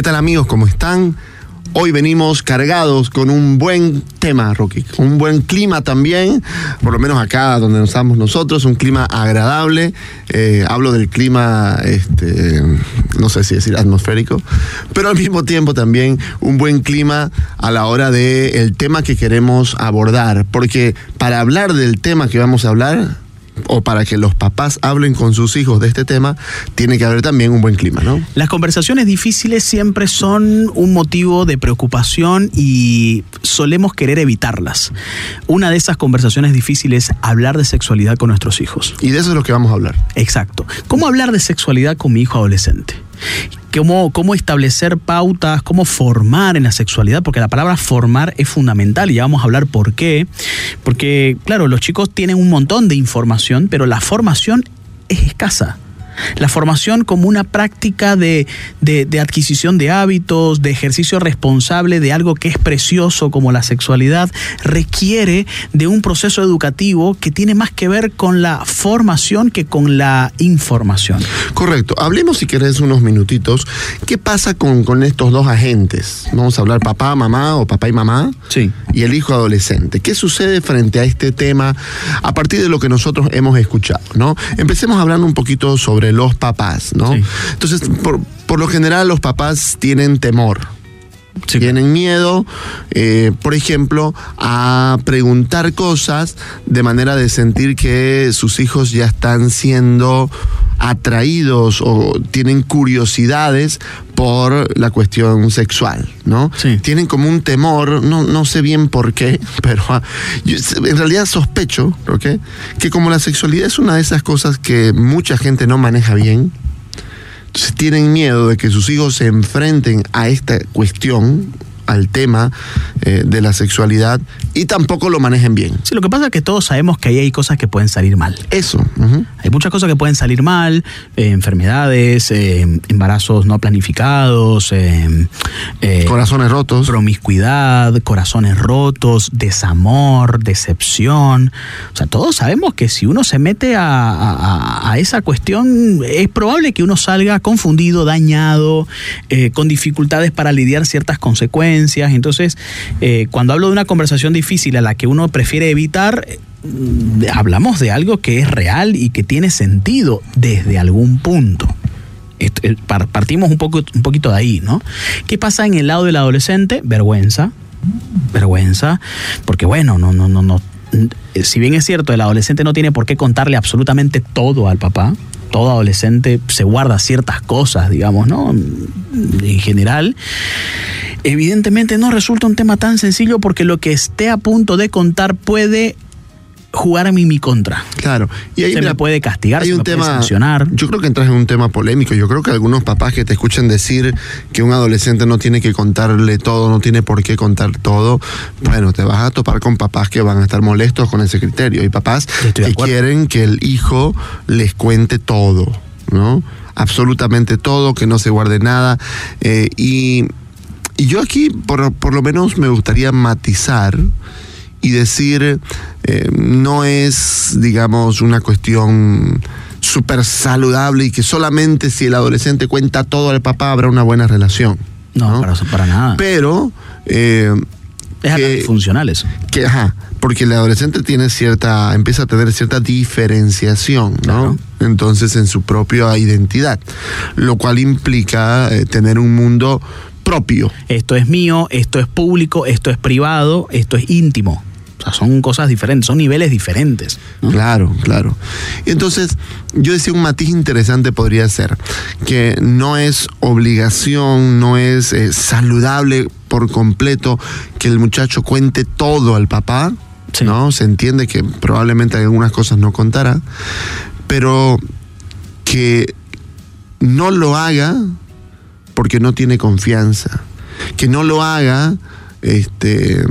¿Qué tal amigos? ¿Cómo están? Hoy venimos cargados con un buen tema, Rocky, un buen clima también, por lo menos acá donde estamos nosotros, un clima agradable. Eh, hablo del clima, este, no sé si decir atmosférico, pero al mismo tiempo también un buen clima a la hora del el tema que queremos abordar, porque para hablar del tema que vamos a hablar, o para que los papás hablen con sus hijos de este tema, tiene que haber también un buen clima, ¿no? Las conversaciones difíciles siempre son un motivo de preocupación y solemos querer evitarlas. Una de esas conversaciones difíciles es hablar de sexualidad con nuestros hijos. Y de eso es lo que vamos a hablar. Exacto. ¿Cómo hablar de sexualidad con mi hijo adolescente? Cómo, cómo, establecer pautas, cómo formar en la sexualidad, porque la palabra formar es fundamental y ya vamos a hablar por qué. Porque, claro, los chicos tienen un montón de información, pero la formación es escasa. La formación como una práctica de, de, de, adquisición de hábitos, de ejercicio responsable de algo que es precioso como la sexualidad, requiere de un proceso educativo que tiene más que ver con la formación que con la información. Correcto. Hablemos, si querés, unos minutitos. ¿Qué pasa con, con estos dos agentes? Vamos a hablar papá, mamá o papá y mamá. Sí. Y el hijo adolescente. ¿Qué sucede frente a este tema a partir de lo que nosotros hemos escuchado? ¿no? Empecemos hablando un poquito sobre los papás, ¿no? Sí. Entonces, por, por, lo general los papás tienen temor. Sí. Tienen miedo, eh, por ejemplo, a preguntar cosas de manera de sentir que sus hijos ya están siendo atraídos o tienen curiosidades por la cuestión sexual, ¿no? Sí. Tienen como un temor, no, no sé bien por qué, pero uh, yo, en realidad sospecho, ¿ok? Que como la sexualidad es una de esas cosas que mucha gente no maneja bien, entonces tienen miedo de que sus hijos se enfrenten a esta cuestión, al tema eh, de la sexualidad y tampoco lo manejen bien. Sí, lo que pasa es que todos sabemos que ahí hay cosas que pueden salir mal. Eso. Uh -huh. Hay muchas cosas que pueden salir mal, eh, enfermedades, eh, embarazos no planificados, corazones rotos, promiscuidad, corazones rotos, desamor, decepción. O sea, todos sabemos que si uno se mete a, a, a esa cuestión, es probable que uno salga confundido, dañado, con dificultades para lidiar ciertas consecuencias entonces, eh, cuando hablo de una conversación difícil a la que uno prefiere evitar, eh, hablamos de algo que es real y que tiene sentido desde algún punto. Eh, partimos un, poco, un poquito de ahí, ¿no? ¿Qué pasa en el lado del adolescente? Vergüenza. Vergüenza. Porque, bueno, no, no, no, no. Si bien es cierto, el adolescente no tiene por qué contarle absolutamente todo al papá, todo adolescente se guarda ciertas cosas, digamos, ¿no? En general. Evidentemente no resulta un tema tan sencillo porque lo que esté a punto de contar puede jugar a mí mi contra. Claro. Y ahí se mira, me puede castigar, hay se un me tema, puede sancionar. Yo creo que entras en un tema polémico. Yo creo que algunos papás que te escuchen decir que un adolescente no tiene que contarle todo, no tiene por qué contar todo, bueno, te vas a topar con papás que van a estar molestos con ese criterio. Y papás que quieren que el hijo les cuente todo, ¿no? Absolutamente todo, que no se guarde nada. Eh, y, y, yo aquí, por, por lo menos, me gustaría matizar y decir, eh, no es, digamos, una cuestión súper saludable y que solamente si el adolescente cuenta todo al papá habrá una buena relación. No, ¿no? Para, para, nada. Pero... Eh, es que, funcional eso. Que, ajá, porque el adolescente tiene cierta, empieza a tener cierta diferenciación, ¿no? Claro. Entonces en su propia identidad, lo cual implica eh, tener un mundo propio. Esto es mío, esto es público, esto es privado, esto es íntimo. O sea, son cosas diferentes, son niveles diferentes. ¿no? Claro, claro. Y entonces, yo decía un matiz interesante podría ser que no es obligación, no es eh, saludable por completo que el muchacho cuente todo al papá. Sí. ¿no? Se entiende que probablemente algunas cosas no contará, pero que no lo haga porque no tiene confianza, que no lo haga este,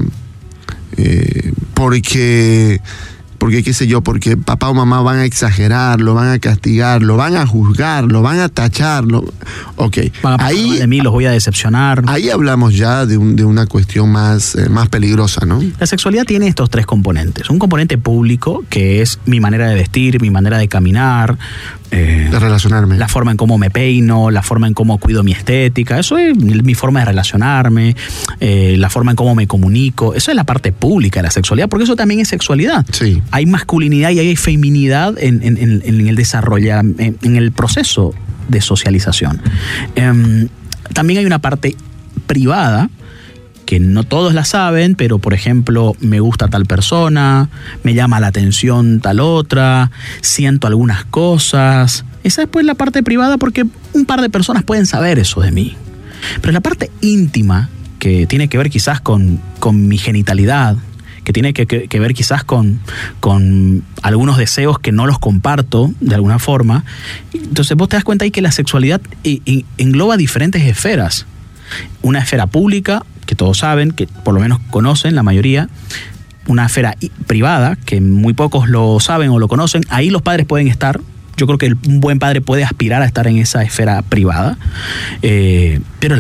eh, porque porque qué sé yo, porque papá o mamá van a exagerar, lo van a castigar, lo van a juzgar, lo van a tachar, lo- ok. Van a Ahí, de mí, los voy a decepcionar. ahí hablamos ya de, un- de una cuestión más, eh, más peligrosa, ¿no? La sexualidad tiene estos tres componentes. Un componente público, que es mi manera de vestir, mi manera de caminar, eh, De relacionarme. la forma en cómo me peino, la forma en cómo cuido mi estética, eso es mi forma de relacionarme, eh, la forma en cómo me comunico, eso es la parte pública de la sexualidad, porque eso también es sexualidad. Sí. Hay masculinidad y hay feminidad en, el desarrollo, en, en el proceso de socialización. Em, también hay una parte privada que no todos la saben, pero por ejemplo, me gusta tal persona, me llama la atención tal otra, siento algunas cosas. Esa es pues la parte privada porque un par de personas pueden saber eso de mí. Pero la parte íntima, que tiene que ver quizás con, con mi genitalidad, que tiene que, ver quizás con, con algunos deseos que no los comparto de alguna forma. Entonces vos te das cuenta ahí que la sexualidad engloba diferentes esferas una esfera pública, que todos saben, que por lo menos conocen la mayoría, una esfera privada, que muy pocos lo saben o lo conocen, ahí los padres pueden estar. Yo creo que un buen padre puede aspirar a estar en esa esfera privada, Eh, pero,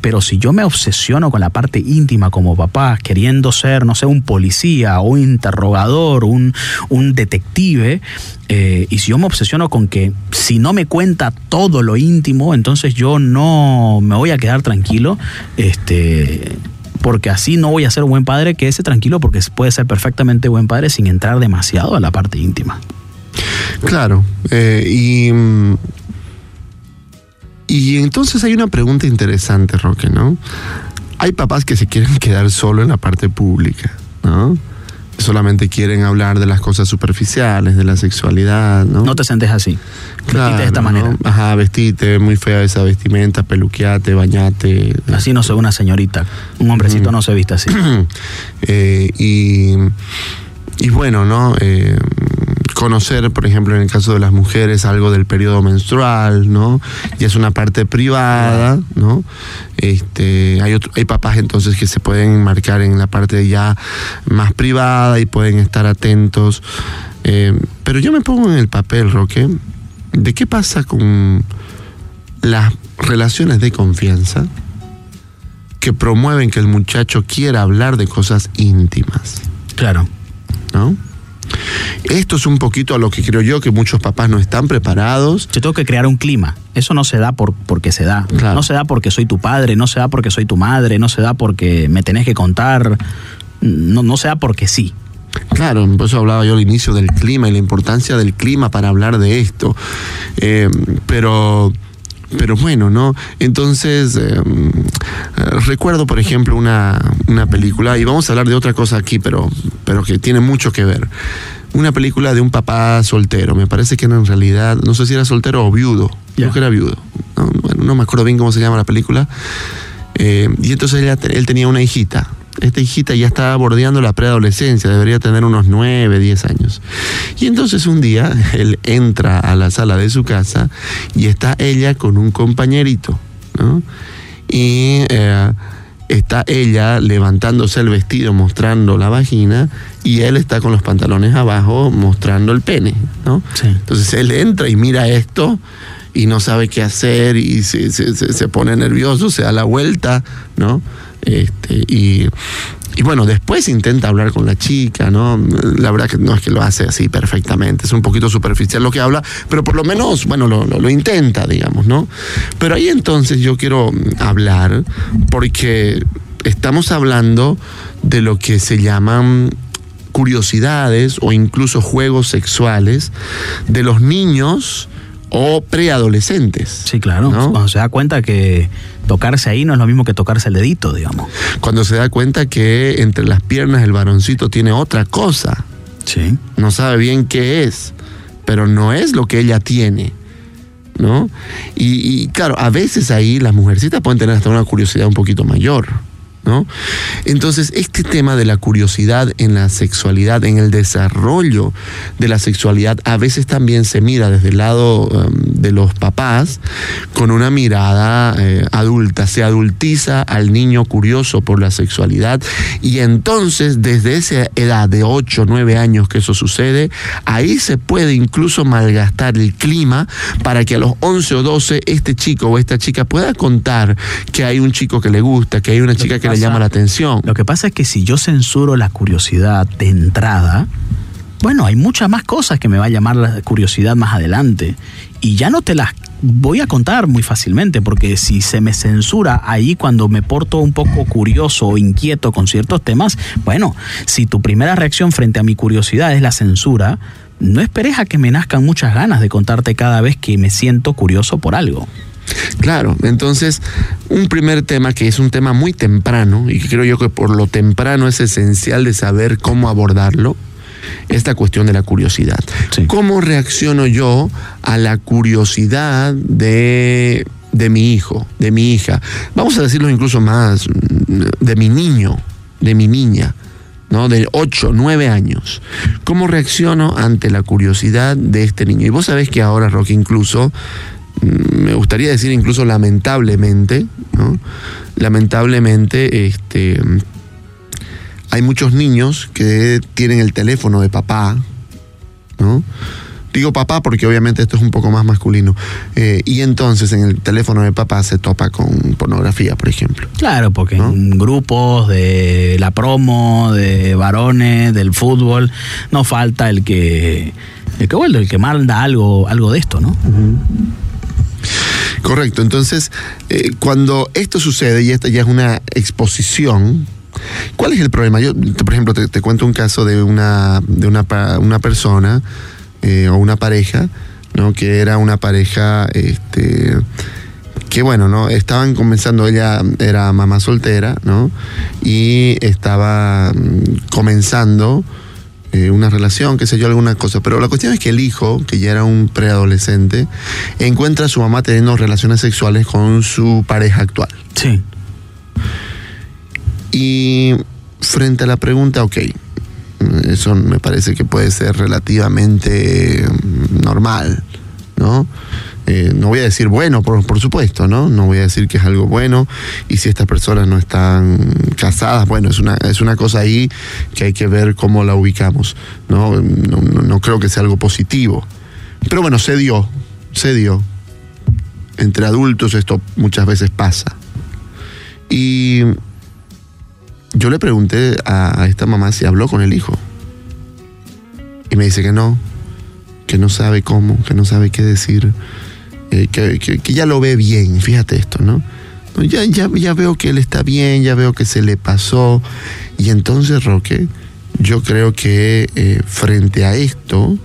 pero si yo me obsesiono con la parte íntima como papá, queriendo ser, no sé, un policía, un interrogador, un, un detective, eh, y si yo me obsesiono con que si no me cuenta todo lo íntimo, entonces yo no me voy a quedar tranquilo, este, porque así no voy a ser un buen padre, quédese tranquilo porque puede ser perfectamente buen padre sin entrar demasiado a la parte íntima. Claro. eh, y, y entonces hay una pregunta interesante, Roque, ¿no? Hay papás que se quieren quedar solo en la parte pública, ¿no? Solamente quieren hablar de las cosas superficiales, de la sexualidad, ¿no? No te sentes así. Claro, Vestite de esta ¿no? manera. Ajá, vestite, muy fea esa vestimenta, peluqueate, bañate. Así no ve una señorita. Un hombrecito no se viste así. Eh, y, y bueno, ¿no? Eh, conocer, por ejemplo, en el caso de las mujeres, algo del periodo menstrual, ¿no? Y es una parte privada, ¿no? Este, hay, otro- hay papás entonces que se pueden marcar en la parte ya más privada y pueden estar atentos. Eh, pero yo me pongo en el papel, Roque, de qué pasa con las relaciones de confianza que promueven que el muchacho quiera hablar de cosas íntimas, Claro. ¿no? Esto es un poquito a lo que creo yo que muchos papás no están preparados. Yo tengo que crear un clima. Eso no se da por, porque se da. Claro. No se da porque soy tu padre, no se da porque soy tu madre, no se da porque me tenés que contar. No, no se da porque sí. Claro, por eso hablaba yo al inicio del clima y la importancia del clima para hablar de esto. Eh, pero, pero bueno, ¿no? Entonces, eh, eh, recuerdo, por ejemplo, una, una película, y vamos a hablar de otra cosa aquí, pero, pero que tiene mucho que ver. Una película de un papá soltero, me parece que era en realidad, no sé si era soltero o viudo, creo que era viudo. No, bueno, no me acuerdo bien cómo se llama la película. Eh, y entonces él tenía una hijita. Esta hijita ya estaba bordeando la preadolescencia, debería tener unos 9, 10 años. Y entonces un día él entra a la sala de su casa y está ella con un compañerito, ¿no? Y eh, está ella levantándose el vestido mostrando la vagina y él está con los pantalones abajo mostrando el pene, ¿no? Sí. Entonces él entra y mira esto y no sabe qué hacer y se, se- se- se pone nervioso, se da la vuelta, ¿no? Este, y, y bueno, después intenta hablar con la chica, ¿no? La verdad que no es que lo hace así perfectamente, es un poquito superficial lo que habla, pero por lo menos, bueno, lo, lo- lo intenta, digamos, ¿no? Pero ahí entonces yo quiero hablar porque estamos hablando de lo que se llaman curiosidades o incluso juegos sexuales de los niños o preadolescentes. Sí, claro. ¿no? Cuando se da cuenta que tocarse ahí no es lo mismo que tocarse el dedito, digamos. Cuando se da cuenta que entre las piernas el varoncito tiene otra cosa, Sí. no sabe bien qué es, pero no es lo que ella tiene. ¿No? Y, y, claro, a veces ahí las mujercitas pueden tener hasta una curiosidad un poquito mayor. ¿No? Entonces, este tema de la curiosidad en la sexualidad, en el desarrollo de la sexualidad, a veces también se mira desde el lado um, de los papás con una mirada eh, adulta. Se adultiza al niño curioso por la sexualidad y entonces desde esa edad de 8 o 9 años que eso sucede, ahí se puede incluso malgastar el clima para que a los 11 o 12 este chico o esta chica pueda contar que hay un chico que le gusta, que hay una chica que, le llama la atención. Lo que pasa es que si yo censuro la curiosidad de entrada, bueno, hay muchas más cosas que me va a llamar la curiosidad más adelante. Y ya no te las voy a contar muy fácilmente, porque si se me censura ahí cuando me porto un poco curioso o inquieto con ciertos temas, bueno, si tu primera reacción frente a mi curiosidad es la censura, no esperes a que me nazcan muchas ganas de contarte cada vez que me siento curioso por algo. Claro, entonces un primer tema que es un tema muy temprano y que creo yo que por lo temprano es esencial de saber cómo abordarlo, esta cuestión de la curiosidad. ¿Cómo reacciono yo a la curiosidad de, de mi hijo, de mi hija? Vamos a decirlo incluso más, de mi niño, de mi niña. ¿no? de 8, 9 años. ¿Cómo reacciono ante la curiosidad de este niño? Y vos sabés que ahora, Roque, incluso me gustaría decir incluso lamentablemente, ¿no? Lamentablemente, este, hay muchos niños que tienen el teléfono de papá, ¿no? Digo papá porque obviamente esto es un poco más masculino. Eh, y entonces en el teléfono de papá se topa con pornografía, por ejemplo. Claro, porque en grupos de la promo, de varones, del fútbol, no falta el que, el que, bueno, el que manda algo, algo de esto, ¿no? Correcto, entonces eh, cuando esto sucede y esta ya es una exposición, ¿cuál es el problema? Yo, por ejemplo, te, cuento un caso de una, de una, una persona eh, o una pareja, ¿no? Que era una pareja, este que bueno, ¿no? Estaban comenzando, ella era mamá soltera, ¿no? Y estaba mm, comenzando eh, una relación, qué sé yo, alguna cosa. Pero la cuestión es que el hijo, que ya era un preadolescente, encuentra a su mamá teniendo relaciones sexuales con su pareja actual. Sí. Y frente a la pregunta, ok, eso me parece que puede ser relativamente normal, ¿no? Eh, no voy a decir bueno, por, supuesto, ¿no? No voy a decir que es algo bueno. Y si estas personas no están casadas, bueno, es una, es una cosa ahí que hay que ver cómo la ubicamos. ¿no? No, no creo que sea algo positivo. Pero bueno, se dio, se dio. Entre adultos esto muchas veces pasa. Y yo le pregunté a esta mamá si habló con el hijo. Y me dice que no, que no sabe cómo, que no sabe qué decir. Que, ya lo ve bien, fíjate esto, ¿no? Ya, ya, ya veo que él está bien, ya veo que se le pasó. Y entonces, Roque, yo creo que eh, frente a esto,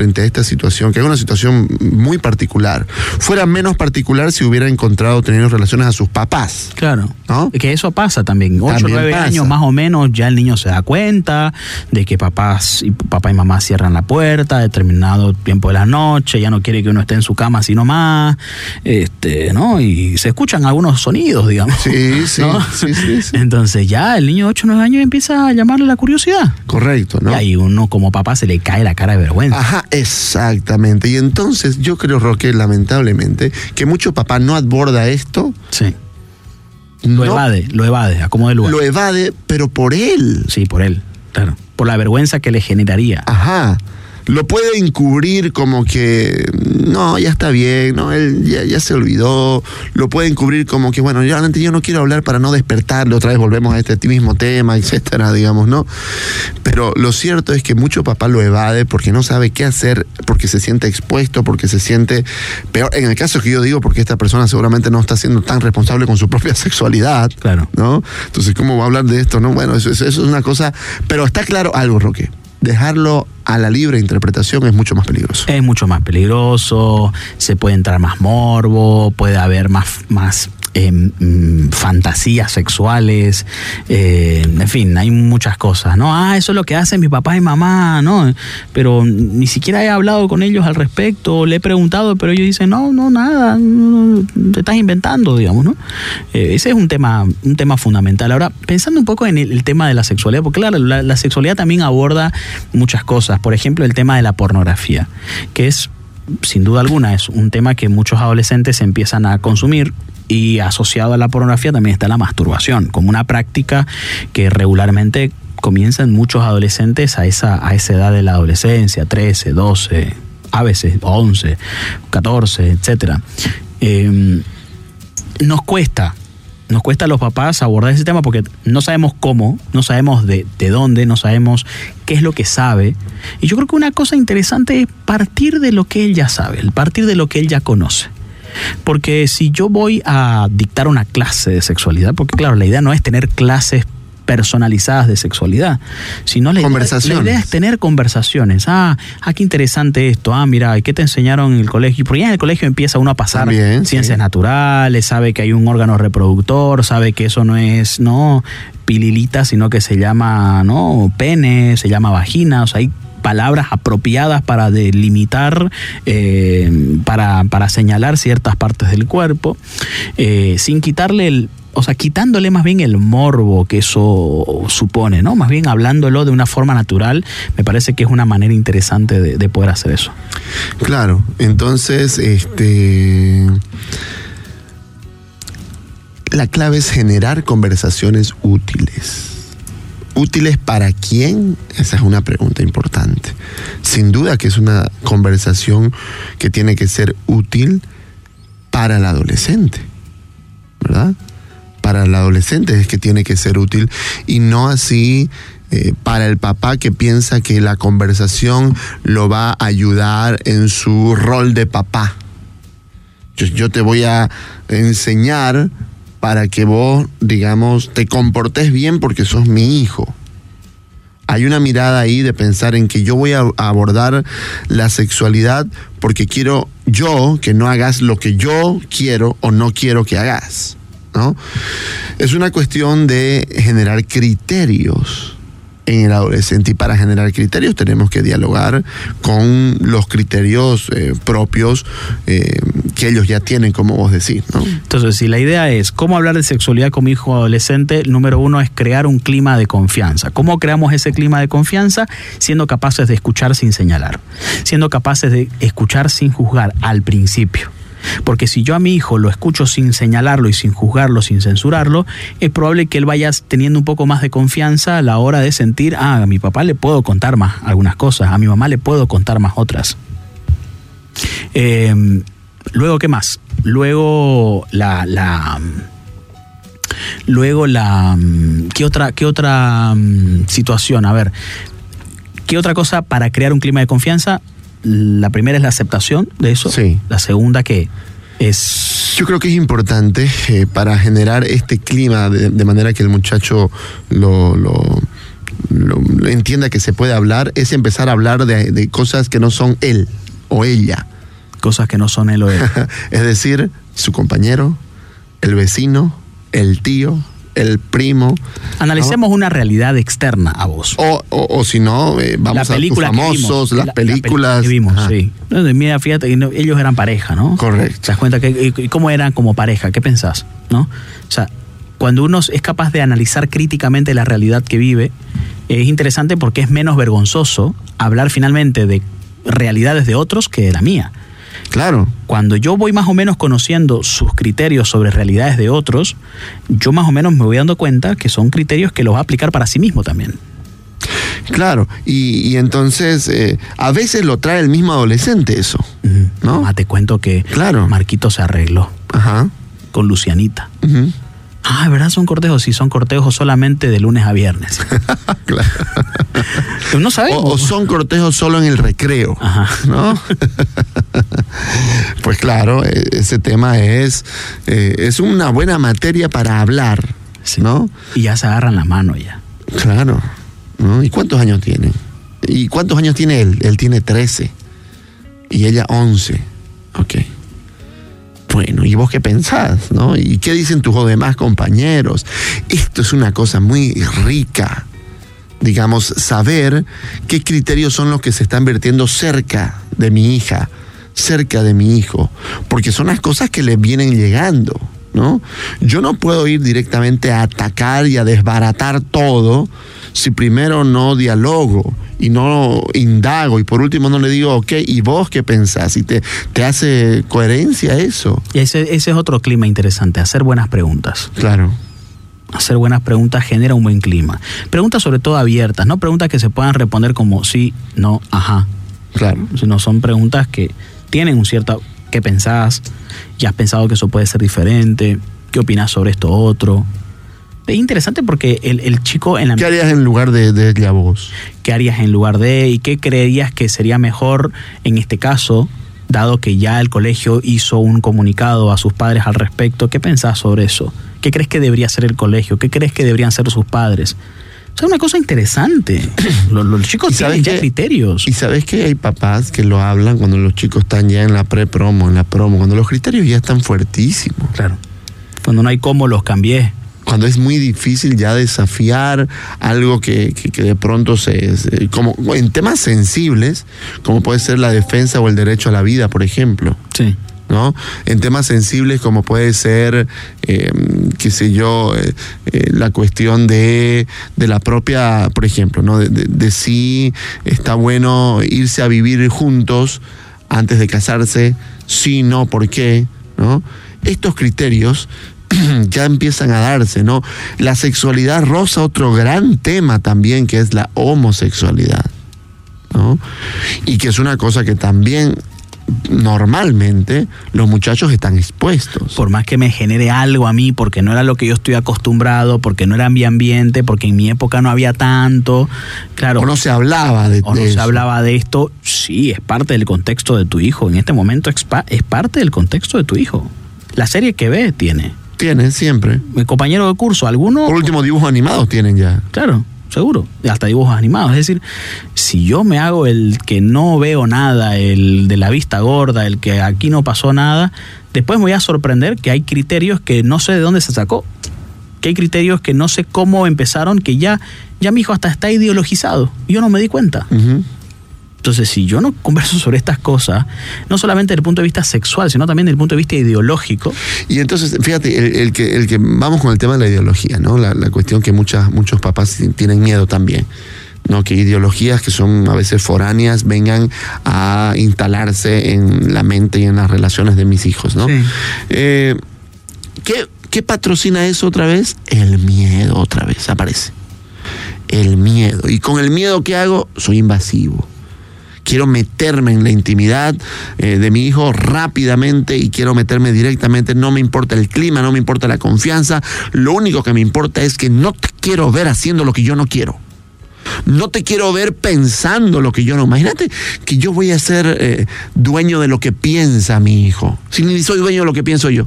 frente a esta situación, que es una situación muy particular. Fuera menos particular si hubiera encontrado teniendo relaciones a sus papás. Claro. ¿no? Que eso pasa también. Ocho, nueve años más o menos, ya el niño se da cuenta de que papás y papá y mamá cierran la puerta a determinado tiempo de la noche, ya no quiere que uno esté en su cama sino más, este, ¿no? Y se escuchan algunos sonidos, digamos. Sí, sí, sí, sí, Entonces ya el niño de 8 o 9 años empieza a llamarle la curiosidad. Correcto, ¿no? Y ahí uno como papá se le cae la cara de vergüenza. Ajá, exactamente. Y entonces yo creo, Roque, lamentablemente, que mucho papá no aborda esto. Sí. Lo evade, lo evade, a como de lugar. Lo evade, pero por él. Sí, por él, claro. Por la vergüenza que le generaría. Ajá lo puede encubrir como que no, ya está bien, no, él ya, se olvidó, lo puede encubrir como que bueno, yo, yo no quiero hablar para no despertarle, otra vez volvemos a este mismo tema, etcétera, digamos, ¿no? Pero lo cierto es que mucho papá lo evade porque no sabe qué hacer, porque se siente expuesto, porque se siente peor. En el caso que yo digo, porque esta persona seguramente no está siendo tan responsable con su propia sexualidad, claro. ¿no? Entonces, ¿cómo va a hablar de esto? No, bueno, eso, eso es una cosa, pero está claro algo, Roque dejarlo a la libre interpretación es mucho más peligroso. Es mucho más peligroso, se puede entrar más morbo, puede haber más, más eh, mm, fantasías sexuales, eh, en fin, hay muchas cosas, ¿no? Ah, eso es lo que hacen mi papá y mamá, ¿no? Pero ni siquiera he hablado con ellos al respecto, le he preguntado, pero ellos dicen, no, no, nada, te estás inventando, digamos, ¿no? Eh, ese es un tema, un tema fundamental. Ahora, pensando un poco en el, el tema de la sexualidad, porque claro, la, la sexualidad también aborda muchas cosas, por ejemplo, el tema de la pornografía, que es sin duda alguna es un tema que muchos adolescentes empiezan a consumir y asociado a la pornografía también está la masturbación, como una práctica que regularmente comienzan muchos adolescentes a esa, a esa edad de la adolescencia, 13, 12, a veces 11, 14, etc. Nos cuesta nos cuesta a los papás abordar ese tema porque no sabemos cómo, no sabemos de, de, dónde, no sabemos qué es lo que sabe. Y yo creo que una cosa interesante es partir de lo que él ya sabe, partir de lo que él ya conoce. Porque si yo voy a dictar una clase de sexualidad, porque claro, la idea no es tener clases personalizadas de sexualidad, sino la, Conversaciones. la idea es tener conversaciones. Ah, ah, qué interesante esto. Ah, mira, ¿y qué te enseñaron en el colegio? Porque ya en el colegio empieza uno a pasar También, ciencias sí. naturales, sabe que hay un órgano reproductor, sabe que eso no es, no, pililita, sino que se llama, no, pene, se llama vagina, o sea, hay palabras apropiadas para delimitar, eh, para, para, señalar ciertas partes del cuerpo, eh, sin quitarle el, o sea, quitándole más bien el morbo que eso supone, ¿no? Más bien hablándolo de una forma natural, me parece que es una manera interesante de, de poder hacer eso. Claro, entonces, este. La clave es generar conversaciones útiles. ¿Útiles para quién? Esa es una pregunta importante. Sin duda que es una conversación que tiene que ser útil para el adolescente, ¿verdad? Para el adolescente es que tiene que ser útil y no así eh, para el papá que piensa que la conversación lo va a ayudar en su rol de papá. Yo, yo te voy a enseñar para que vos, digamos, te comportes bien porque sos mi hijo. Hay una mirada ahí de pensar en que yo voy a abordar la sexualidad porque quiero yo que no hagas lo que yo quiero o no quiero que hagas. ¿no? Es una cuestión de generar criterios en el adolescente y para generar criterios tenemos que dialogar con los criterios eh, propios eh, que ellos ya tienen, como vos decís. ¿no? Entonces, si la idea es cómo hablar de sexualidad con mi hijo adolescente, número uno es crear un clima de confianza. ¿Cómo creamos ese clima de confianza? Siendo capaces de escuchar sin señalar, siendo capaces de escuchar sin juzgar al principio. Porque si yo a mi hijo lo escucho sin señalarlo y sin juzgarlo, sin censurarlo, es probable que él vaya teniendo un poco más de confianza a la hora de sentir, ah, a mi papá le puedo contar más algunas cosas, a mi mamá le puedo contar más otras. Eh, luego, ¿qué más? Luego la... la luego la... ¿Qué otra, qué otra um, situación? A ver, ¿qué otra cosa para crear un clima de confianza? La primera es la aceptación de eso. Sí. La segunda que es... Yo creo que es importante eh, para generar este clima de, de, manera que el muchacho lo, lo, lo, lo, entienda que se puede hablar, es empezar a hablar de, de cosas que no son él o ella. Cosas que no son él o él. es decir, su compañero, el vecino, el tío, el primo. Analicemos ¿no? una realidad externa a vos. O, o, o si no, eh, vamos la a tus famosos, las la, películas. La que vimos, Ajá. sí. Mira, fíjate, ellos eran pareja, ¿no? Correcto. ¿Te das cuenta que y cómo eran como pareja? ¿Qué pensás? ¿No? O sea, cuando uno es capaz de analizar críticamente la realidad que vive, es interesante porque es menos vergonzoso hablar finalmente de realidades de otros que de la mía. Claro. Cuando yo voy más o menos conociendo sus criterios sobre realidades de otros, yo más o menos me voy dando cuenta que son criterios que los va a aplicar para sí mismo también. Claro, y, y entonces eh, a veces lo trae el mismo adolescente eso. ¿no? Ah, te cuento que claro. Marquito se arregló Ajá. con Lucianita. Uh -huh. Ah, ¿verdad? Son cortejos. Sí, son cortejos solamente de lunes a viernes. claro. No sabemos. O, o, son cortejos solo en el recreo. Ajá. ¿No? pues claro, e, ese tema es, eh, es una buena materia para hablar. Sí. ¿No? Y ya se agarran la mano ya. Claro. ¿no? ¿Y cuántos años tienen? ¿Y cuántos años tiene él? Él tiene 13. Y ella 11. Ok. Bueno, ¿y vos qué pensás? ¿no? ¿Y qué dicen tus demás compañeros? Esto es una cosa muy rica, digamos, saber qué criterios son los que se están vertiendo cerca de mi hija, cerca de mi hijo, porque son las cosas que le vienen llegando. ¿No? Yo no puedo ir directamente a atacar y a desbaratar todo si primero no dialogo y no indago y por último no le digo, ok, ¿y vos qué pensás? Y te, te hace coherencia eso. Y ese, ese es otro clima interesante, hacer buenas preguntas. Claro. Hacer buenas preguntas genera un buen clima. Preguntas sobre todo abiertas, no preguntas que se puedan responder como sí, no, ajá. Claro. Sino son preguntas que tienen un cierto ¿qué pensás? ¿Ya has pensado que eso puede ser diferente? ¿Qué opinas sobre esto otro? Es interesante porque el, el chico en la... ¿Qué harías en lugar de, de ella vos? ¿Qué harías en lugar de? ¿Y qué creerías que sería mejor en este caso? Dado que ya el colegio hizo un comunicado a sus padres al respecto, ¿qué pensás sobre eso? ¿Qué crees que debería hacer el colegio? ¿Qué crees que deberían ser sus padres? O sea, una cosa interesante. Los, los chicos ¿Y sabes tienen ya criterios. Y sabes que hay papás que lo hablan cuando los chicos están ya en la pre-promo, en la promo, cuando los criterios ya están fuertísimos. Claro. Cuando no hay cómo los cambié. Cuando es muy difícil ya desafiar algo que, que- que de pronto se, se- como en temas sensibles, como puede ser la defensa o el derecho a la vida, por ejemplo. Sí. En temas sensibles como puede ser, eh, qué sé yo, eh, eh, la cuestión de, de la propia, por ejemplo, ¿no? De, si está bueno irse a vivir juntos antes de casarse, si no, por qué. Estos criterios ya empiezan a darse, ¿no? La sexualidad roza otro gran tema también que es la homosexualidad. Y que es una cosa que también normalmente los muchachos están expuestos. Por más que me genere algo a mí, porque no era lo que yo estoy acostumbrado, porque no era mi ambiente, porque en mi época no había tanto. Claro. o no se hablaba de, o no se hablaba de esto, sí, es parte del contexto de tu hijo. En este momento es, pa- es parte del contexto de tu hijo. La serie que ve tiene. Tienen siempre. Mi compañero de curso, alguno. Por último, dibujos animados tienen ya. Claro, seguro. Hasta dibujos animados. Es decir, si yo me hago el que no veo nada, el de la vista gorda, el que aquí no pasó nada, después me voy a sorprender que hay criterios que no sé de dónde se sacó. Que hay criterios que no sé cómo empezaron, que ya, ya mi hijo hasta está ideologizado. Yo no me di cuenta. Entonces, si yo no converso sobre estas cosas, no solamente desde el punto de vista sexual, sino también desde el punto de vista ideológico, Y entonces, fíjate, el, el que, el que vamos con el tema de la ideología, ¿no? La, la cuestión que muchas, muchos papás tienen miedo también. ¿no? que ideologías que son a veces foráneas vengan a instalarse en la mente y en las relaciones de mis hijos. ¿no? Sí. Eh, ¿qué, qué patrocina eso otra vez? El miedo otra vez aparece. El miedo. ¿Y con el miedo qué hago? Soy invasivo quiero meterme en la intimidad eh, de mi hijo rápidamente y quiero meterme directamente, no me importa el clima, no me importa la confianza, lo único que me importa es que no te quiero ver haciendo lo que yo no quiero. No te quiero ver pensando lo que yo no. Imagínate que yo voy a ser eh, dueño de lo que piensa mi hijo. Si ni soy dueño de lo que pienso yo.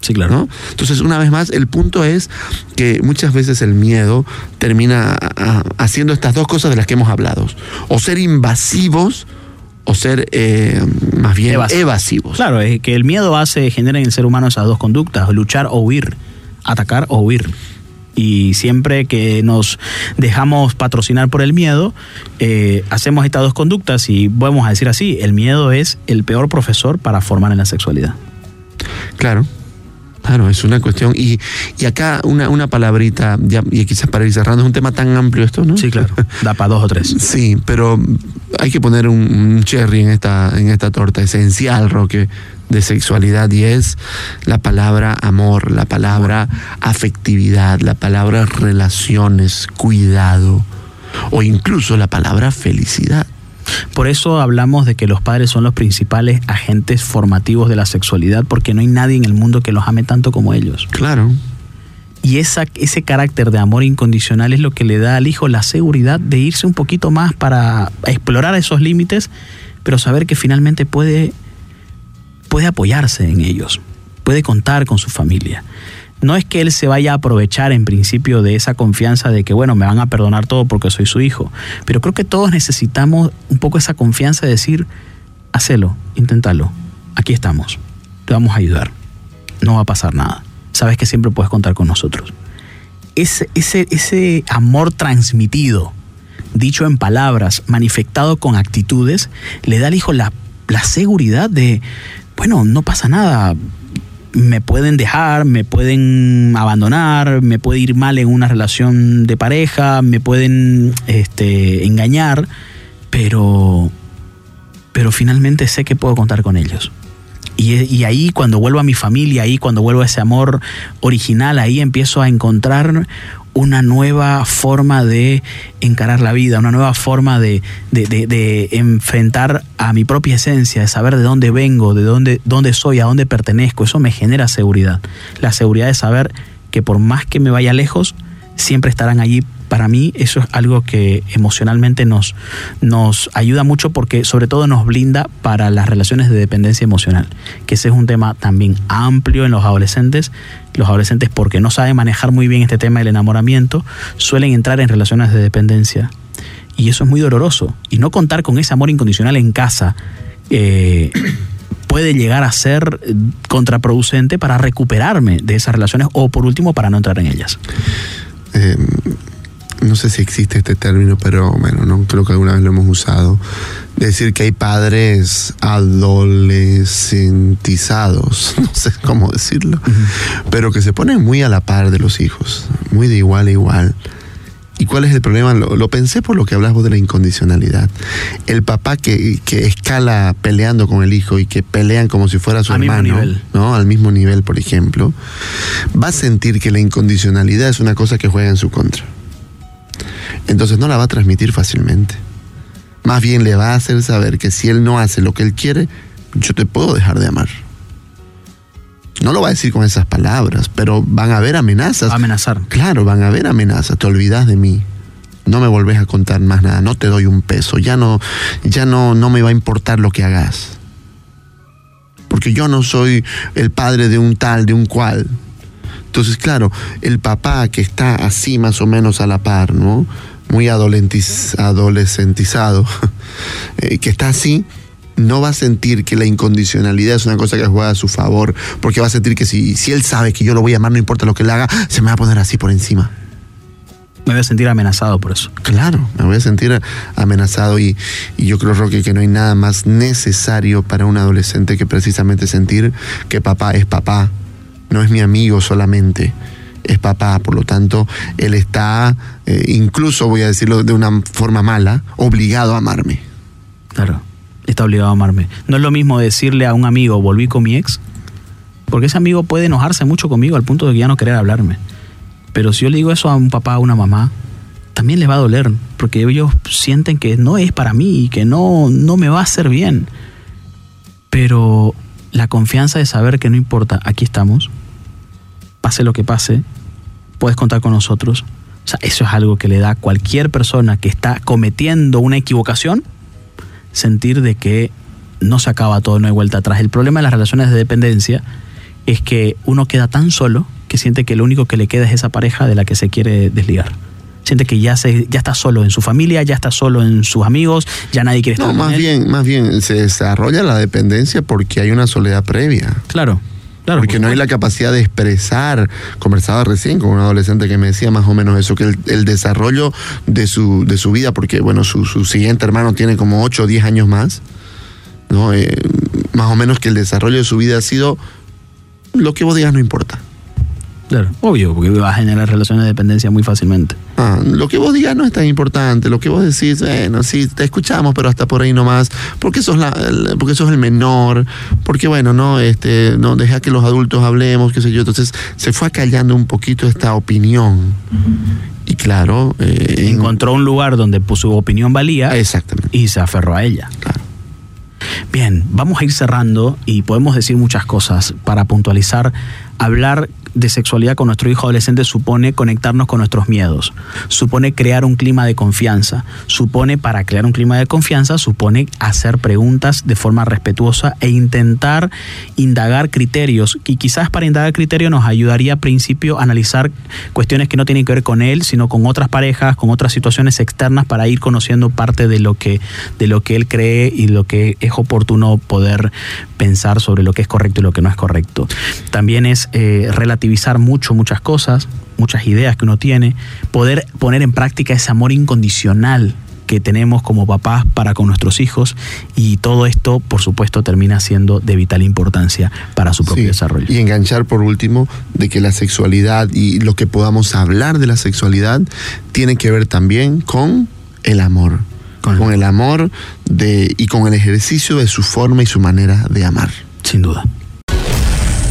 Sí, claro. ¿no? Entonces, una vez más, el punto es que muchas veces el miedo termina haciendo estas dos cosas de las que hemos hablado. O ser invasivos o ser eh, más bien Evasivos. evasivos. Claro, es que el miedo hace, genera en el ser humano esas dos conductas, luchar o huir, atacar o huir. Y siempre que nos dejamos patrocinar por el miedo, eh, hacemos estas dos conductas y vamos a decir así, el miedo es el peor profesor para formar en la sexualidad. Claro. Claro, es una cuestión. Y, y acá una, una palabrita, ya, y quizás para ir cerrando, es un tema tan amplio esto, ¿no? Sí, claro. Da para dos o tres. Sí, pero hay que poner un, un cherry en esta, en esta torta esencial, Roque, de sexualidad y es la palabra amor, la palabra afectividad, la palabra relaciones, cuidado o incluso la palabra felicidad. Por eso hablamos de que los padres son los principales agentes formativos de la sexualidad, porque no hay nadie en el mundo que los ame tanto como ellos. Claro, Y esa, ese carácter de amor incondicional es lo que le da al hijo la seguridad de irse un poquito más para explorar esos límites, pero saber que finalmente puede, puede apoyarse en ellos, puede contar con su familia. No es que él se vaya a aprovechar en principio de esa confianza de que, bueno, me van a perdonar todo porque soy su hijo, pero creo que todos necesitamos un poco esa confianza de decir, hacelo, inténtalo, aquí estamos. te vamos a ayudar. No va a pasar nada. Sabes que siempre puedes contar con nosotros. Ese, ese, ese amor transmitido, dicho en palabras, manifestado con actitudes, le da al hijo la, la seguridad de, bueno, no pasa nada, me pueden dejar, me pueden abandonar, me puede ir mal en una relación de pareja, me pueden este, engañar, pero, pero finalmente sé que puedo contar con ellos. Y, y, ahí cuando vuelvo a mi familia, ahí cuando vuelvo a ese amor original, ahí empiezo a encontrar una nueva forma de encarar la vida, una nueva forma de, de, de, enfrentar a mi propia esencia, de saber de dónde vengo, de dónde, dónde soy, a dónde pertenezco. Eso me genera seguridad. La seguridad de saber que por más que me vaya lejos, siempre estarán allí para mí eso es algo que emocionalmente nos, nos ayuda mucho porque sobre todo nos blinda para las relaciones de dependencia emocional, que ese es un tema también amplio en los adolescentes. Los adolescentes porque no saben manejar muy bien este tema del enamoramiento, suelen entrar en relaciones de dependencia. Y eso es muy doloroso. Y no contar con ese amor incondicional en casa. Eh, puede llegar a ser contraproducente para recuperarme de esas relaciones o por último para no entrar en ellas. Eh, no sé si existe este término, pero bueno, no creo que alguna vez lo hemos usado, decir que hay padres adolescentizados, no sé cómo decirlo, uh -huh. pero que se ponen muy a la par de los hijos, muy de igual a igual. ¿Y cuál es el problema? Lo, lo, pensé por lo que hablas vos de la incondicionalidad. El papá que, que, escala peleando con el hijo y que pelean como si fuera su Al hermano, mismo nivel. ¿no? Al mismo nivel, por ejemplo, va a sentir que la incondicionalidad es una cosa que juega en su contra entonces no la va a transmitir fácilmente. Más bien le va a hacer saber que si él no hace lo que él quiere, yo te puedo dejar de amar. No lo va a decir con esas palabras, pero van a haber amenazas. Va a amenazar. Claro, van a haber amenazas. Te olvidas de mí. No me volvés a contar más nada. No te doy un peso. Ya no, ya no, no me va a importar lo que hagas. Porque yo no soy el padre de un tal, de un cual. Entonces, claro, el papá que está así más o menos a la par, ¿no? Muy adolescentizado, eh, que está así, no va a sentir que la incondicionalidad es una cosa que juega a su favor, porque va a sentir que si, si él sabe que yo lo voy a amar, no importa lo que él haga, se me va a poner así por encima. Me voy a sentir amenazado por eso. Claro, me voy a sentir amenazado y, y yo creo, Roque, que no hay nada más necesario para un adolescente que precisamente sentir que papá es papá, no es mi amigo solamente, es papá, por lo tanto, él está, eh, incluso voy a decirlo de una forma mala, obligado a amarme. Claro, está obligado a amarme. No es lo mismo decirle a un amigo, volví con mi ex, porque ese amigo puede enojarse mucho conmigo al punto de que ya no querer hablarme. Pero si yo le digo eso a un papá, a una mamá, también les va a doler, porque ellos sienten que no es para mí y que no, no me va a hacer bien. Pero la confianza de saber que no importa, aquí estamos, pase lo que pase, puedes contar con nosotros. O sea, eso es algo que le da a cualquier persona que está cometiendo una equivocación, sentir de que no se acaba todo, no hay vuelta atrás. El problema de las relaciones de dependencia es que uno queda tan solo que siente que lo único que le queda es esa pareja de la que se quiere desligar siente que ya se ya está solo en su familia, ya está solo en sus amigos, ya nadie quiere estar no, con más él. bien, más bien se desarrolla la dependencia porque hay una soledad previa. Claro. Claro, porque no hay la capacidad de expresar. Conversaba recién con un adolescente que me decía más o menos eso, que el, el desarrollo de su, de su vida, porque bueno, su, su, siguiente hermano tiene como 8 o 10 años más, ¿no? Eh, más o menos que el desarrollo de su vida ha sido lo que vos digas no importa. Claro, obvio, porque va a generar relaciones de dependencia muy fácilmente. Ah, lo que vos digas no es tan importante, lo que vos decís, bueno, sí, te escuchamos, pero hasta por ahí nomás, porque sos, la, el, porque sos el menor, porque bueno, no, este, no, deja que los adultos hablemos, qué sé yo, entonces se fue acallando un poquito esta opinión. Y claro... Eh, Encontró un lugar donde su opinión valía exactamente. y se aferró a ella. Claro. Bien, vamos a ir cerrando y podemos decir muchas cosas para puntualizar, hablar de sexualidad con nuestro hijo adolescente supone conectarnos con nuestros miedos, supone crear un clima de confianza, supone para crear un clima de confianza, supone hacer preguntas de forma respetuosa e intentar indagar criterios y quizás para indagar criterios nos ayudaría a principio a analizar cuestiones que no tienen que ver con él, sino con otras parejas, con otras situaciones externas para ir conociendo parte de lo que de lo que él cree y lo que es oportuno poder pensar sobre lo que es correcto y lo que no es correcto. También es eh, relativizar mucho, muchas cosas, muchas ideas que uno tiene, poder poner en práctica ese amor incondicional que tenemos como papás para con nuestros hijos y todo esto, por supuesto, termina siendo de vital importancia para su propio Sí, desarrollo. Y enganchar por último de que la sexualidad y lo que podamos hablar de la sexualidad tiene que ver también con el amor. Con Con, el- el amor de, y con el ejercicio de su forma y su manera de amar. Sin duda.